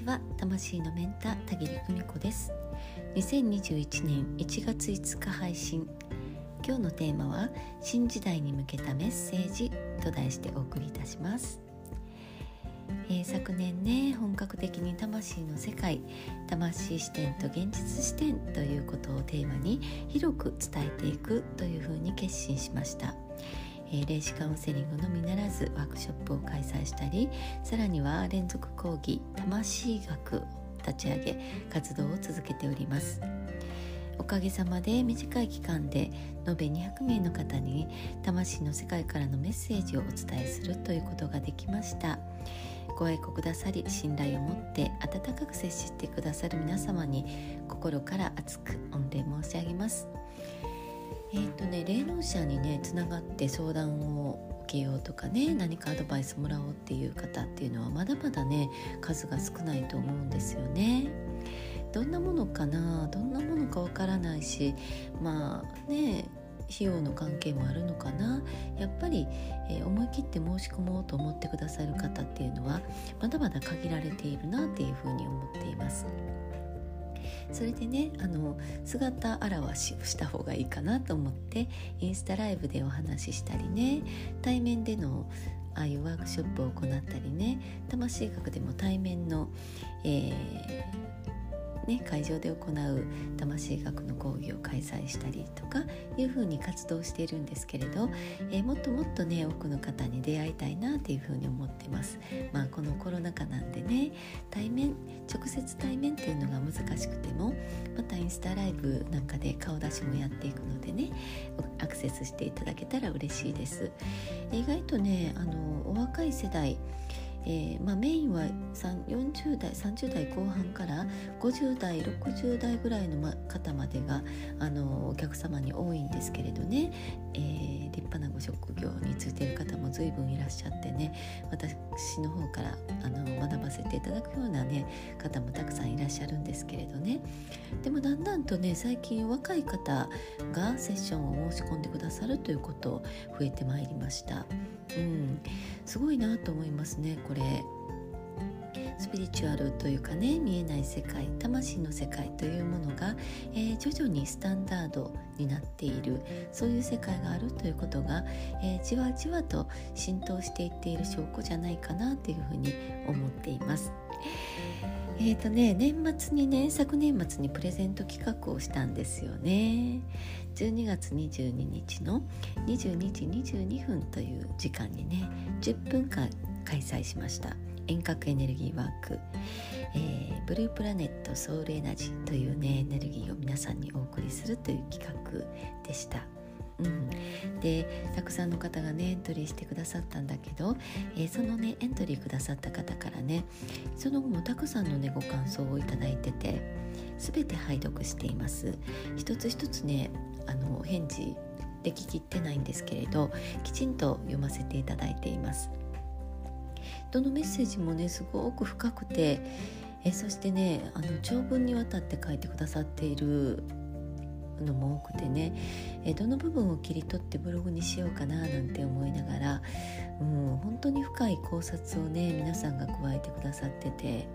ちは魂のメンター田切久美子です。2021年1月5日配信。今日のテーマは新時代に向けたメッセージと題してお送りいたします。えー、昨年ね本格的に魂の世界魂視点と現実視点ということをテーマに広く伝えていくというふうに決心しました。え、霊視カウンセリングのみならずワークショップを開催したりさらには連続講義魂学を立ち上げ活動を続けております。おかげさまで短い期間で延べ200名の方に魂の世界からのメッセージをお伝えするということができました。ご愛顧くださり信頼を持って温かく接してくださる皆様に心から熱く御礼申し上げます。えっ、ー、とね霊能者にねつながって相談を受けようとかね何かアドバイスもらおうっていう方っていうのはまだまだね数が少ないと思うんですよね。どんなものかな？どんなものかわからないしまあね費用の関係もあるのかな？やっぱり、えー、思い切って申し込もうと思ってくださる方っていうのはまだまだ限られているなっていうふうに思っています。それでねあの姿現しをした方がいいかなと思ってインスタライブでお話ししたりね対面でのああいうワークショップを行ったりね魂学でも対面の、えーね、会場で行う魂学の講義を開催したりとかいうふうに活動しているんですけれど、えー、もっともっとね多くの方に出会いたいなっていうふうに思ってます。まあ、このコロナ禍なんでね対面直接対ブなんかで顔出しもやっていくのでねアクセスしていただけたら嬉しいです。意外とねあのお若い世代えーまあ、メインは40代30代後半から50代60代ぐらいの方までがあのお客様に多いんですけれどね、えー、立派なご職業についている方も随分いらっしゃってね。私の方からあの学ばせていただくような、ね、方もたくさんいらっしゃるんですけれどね。でもだんだんとね最近若い方がセッションを申し込んでくださるということ増えてまいりました。うん、すごいなと思いますね。これスピリチュアルというかね見えない世界魂の世界というものが、えー、徐々にスタンダードになっているそういう世界があるということが、えー、じわじわと浸透していっている証拠じゃないかなというふうに思っています。えーとね、年末にね昨年末にプレゼント企画をしたんですよね12月22日の22時22分という時間にね10分間開催しました。遠隔エネルギーワーク、えー、ブループラネットソウルエナジーというねエネルギーを皆さんにお送りするという企画でした。うん、でたくさんの方がねエントリーしてくださったんだけど、えー、そのねエントリーくださった方からねその後もたくさんのねご感想をいただいてて全て拝読しています。一つ一つねあの返事でききってないんですけれどきちんと読ませていただいています。どのメッセージもねすごく深くてえそしてねあの長文にわたって書いてくださっているのも多くてねえどの部分を切り取ってブログにしようかななんて思いながら、うん、本当に深い考察をね皆さんが加えてくださってて。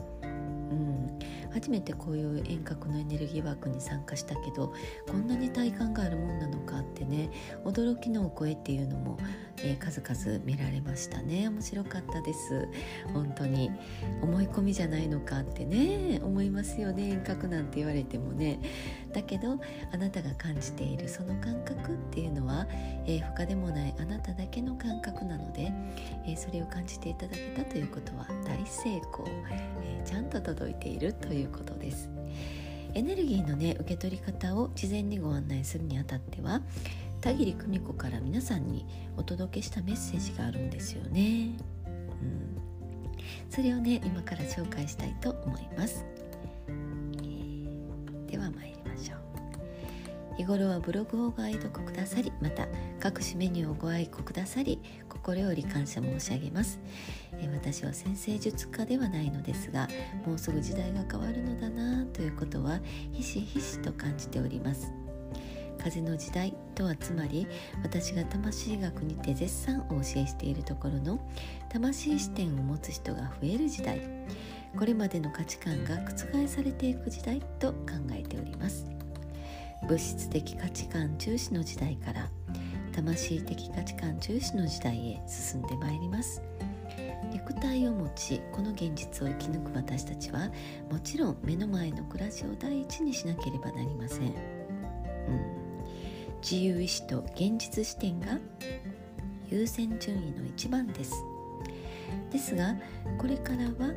うん、初めてこういう遠隔のエネルギーワークに参加したけどこんなに体感があるもんなのかってね驚きのお声っていうのも、えー、数々見られましたね。面白かったです。本当に。思い込みじゃないのかってね。思いますよね。遠隔なんて言われてもね。だけどあなたが感じているその感覚っていうのは、えー、他でもないあなただけの感覚なので、えー、それを感じていただけたということは大成功、えちゃんと届いているということです。エネルギーのね受け取り方を事前にご案内するにあたっては田切久美子から皆さんにお届けしたメッセージがあるんですよね、うん、それをね今から紹介したいと思います、えー、では参りましょう。日頃はブログをご愛読くださりまた各種メニューをご愛顧くださり心より感謝申し上げます。え私は先生術家ではないのですがもうすぐ時代が変わるのだなということはひしひしと感じております。風の時代とはつまり私が魂学にて絶賛お教えしているところの魂視点を持つ人が増える時代。これまでの価値観が覆されていく時代と考えております。物質的価値観重視の時代から魂的価値観重視の時代へ進んでまいります。肉体を持ちこの現実を生き抜く私たちはもちろん目の前の暮らしを第一にしなければなりません、自由意志と現実視点が優先順位の一番です。ですがこれからは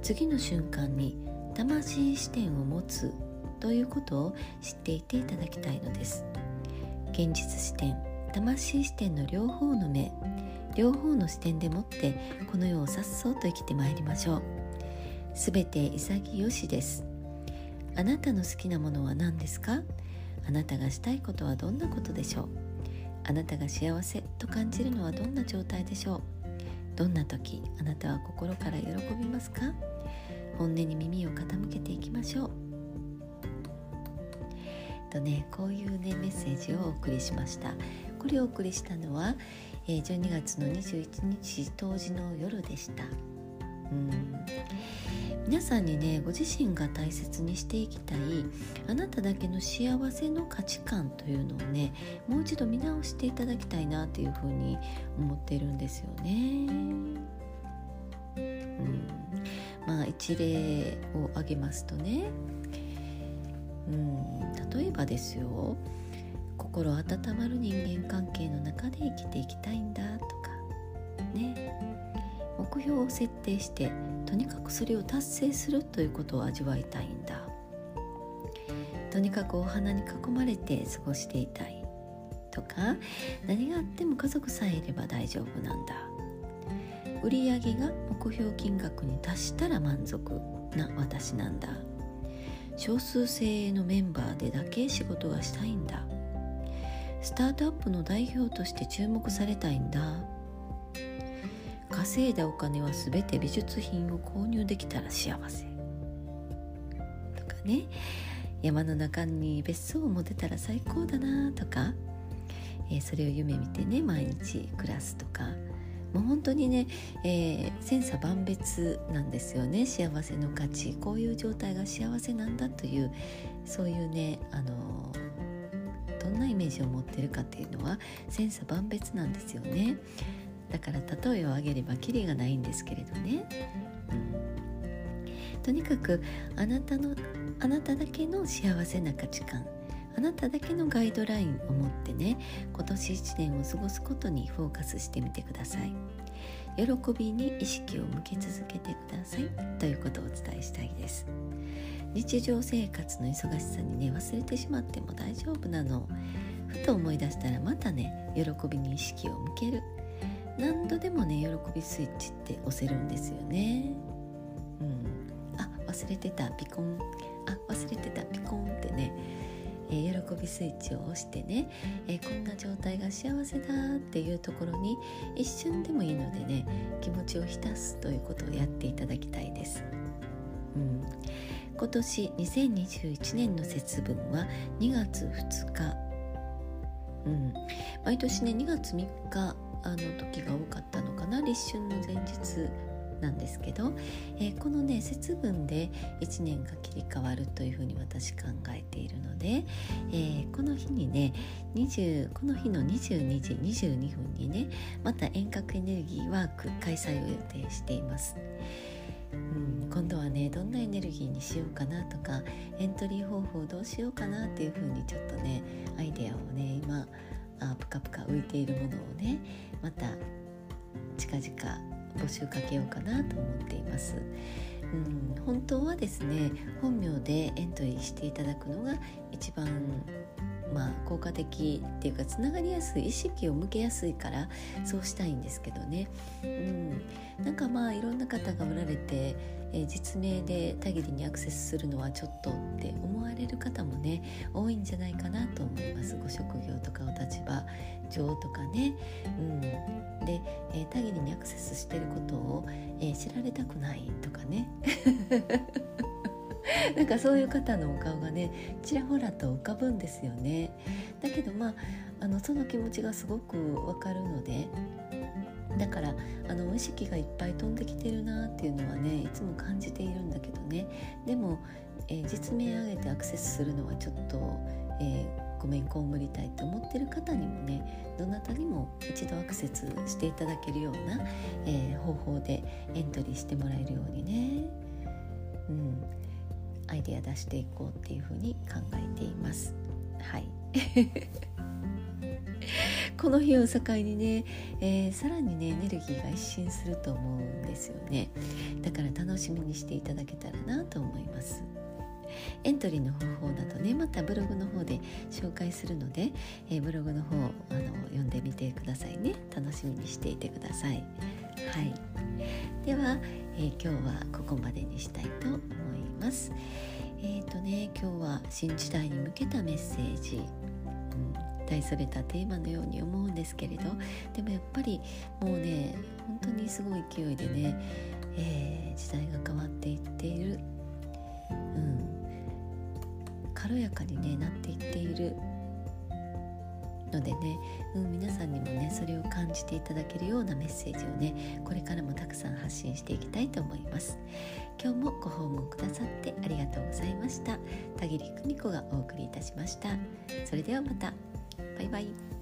次の瞬間に魂視点を持つということを知っていていただきたいのです。現実視点魂視点の両方の目両方の視点でもってこの世をさっそうと生きてまいりましょう。すべて潔しです。あなたの好きなものは何ですか？あなたがしたいことはどんなことでしょう？あなたが幸せと感じるのはどんな状態でしょう？どんな時あなたは心から喜びますか？本音に耳を傾けていきましょう。とねこういうねメッセージをお送りしました。これをお送りしたのは、え、12月の21日当時の夜でした。うん。皆さんにねご自身が大切にしていきたいあなただけの幸せの価値観というのをねもう一度見直していただきたいなというふうに思ってるんですよね。うん。まあ一例を挙げますとね、うん、例えばですよ。心温まる人間関係の中で生きていきたいんだとか。ね。目標を設定してとにかくそれを達成するということを味わいたいんだ。とにかくお花に囲まれて過ごしていたいとか何があっても家族さえいれば大丈夫なんだ。売上が目標金額に達したら満足な私なんだ。少数精鋭のメンバーでだけ仕事がしたいんだ。スタートアップの代表として注目されたいんだ。稼いだお金は全て美術品を購入できたら幸せ。とかね。山の中に別荘を持てたら最高だなとか、えー、それを夢見てね毎日暮らすとか。もう本当にね、えー、千差万別なんですよね。幸せの価値。こういう状態が幸せなんだというそういうねあのどんなイメージを持ってるかっていうのは千差万別なんですよね。だから例えを挙げればキリがないんですけれどね、とにかくあなたのあなただけの幸せな価値観あなただけのガイドラインを持ってね今年1年を過ごすことにフォーカスしてみてください。喜びに意識を向け続けてください。ということをお伝えしたいです。日常生活の忙しさにね忘れてしまっても大丈夫なの。ふと思い出したらまたね喜びに意識を向ける。何度でもね喜びスイッチって押せるんですよね。うん、あ忘れてたピコン。あ忘れてたピコンってね、えー、喜びスイッチを押してね、えー、こんな状態が幸せだっていうところに一瞬でもいいのでね気持ちを浸すということをやっていただきたいです。うん、今年2021年の節分は2月2日、うん、毎年ね2月3日あの時が多かったのかな立春の前日なんですけど、えー、このね節分で1年が切り替わるというふうに私考えているので、えー、この日にね20この日の22時22分にねまた遠隔エネルギーワーク開催を予定しています。うん、今度はねどんなエネルギーにしようかなとかエントリー方法どうしようかなっていうふうにちょっとねアイデアをね今あプカプカ浮いているものをねまた近々募集かけようかなと思っています。うん、本当はですね本名でエントリーしていただくのが一番まあ、効果的っていうかつながりやすい意識を向けやすいからそうしたいんですけどね、うん、なんかまあいろんな方がおられて、え、実名でたぎりにアクセスするのはちょっとって思われる方もね多いんじゃないかなと思います。ご職業とかお立場上とかね、うん、で、え、たぎりにアクセスしてることを、え、知られたくないとかね。なんかそういう方のお顔がねちらほらと浮かぶんですよね。だけどまああのその気持ちがすごくわかるのでだからあの意識がいっぱい飛んできてるなっていうのはねいつも感じているんだけどね。でも、えー、実名上げてアクセスするのはちょっと、えー、ごめんこうむりたいと思ってる方にもねどなたにも一度アクセスしていただけるような、えー、方法でエントリーしてもらえるようにね、うん、アイデア出していこうっていうふうに考えています。はい。この日を境にね、えー、さらにねエネルギーが一新すると思うんですよね。だから楽しみにしていただけたらなと思います。エントリーの方法などねまたブログの方で紹介するので、えー、ブログの方あの読んでみてくださいね。楽しみにしていてください。はい。では、えー、今日はここまでにしたいと思います。えっ、ー、とね今日は新時代に向けたメッセージ、大それたテーマのように思うんですけれどでもやっぱりもうね本当にすごい勢いでね、えー、時代が変わっていっている、うん、軽やかに、ね、なっていっている。のでね、うん、皆さんにもねそれを感じていただけるようなメッセージをねこれからもたくさん発信していきたいと思います。今日もご訪問くださってありがとうございました。田切久美子がお送りいたしました。それではまたバイバイ。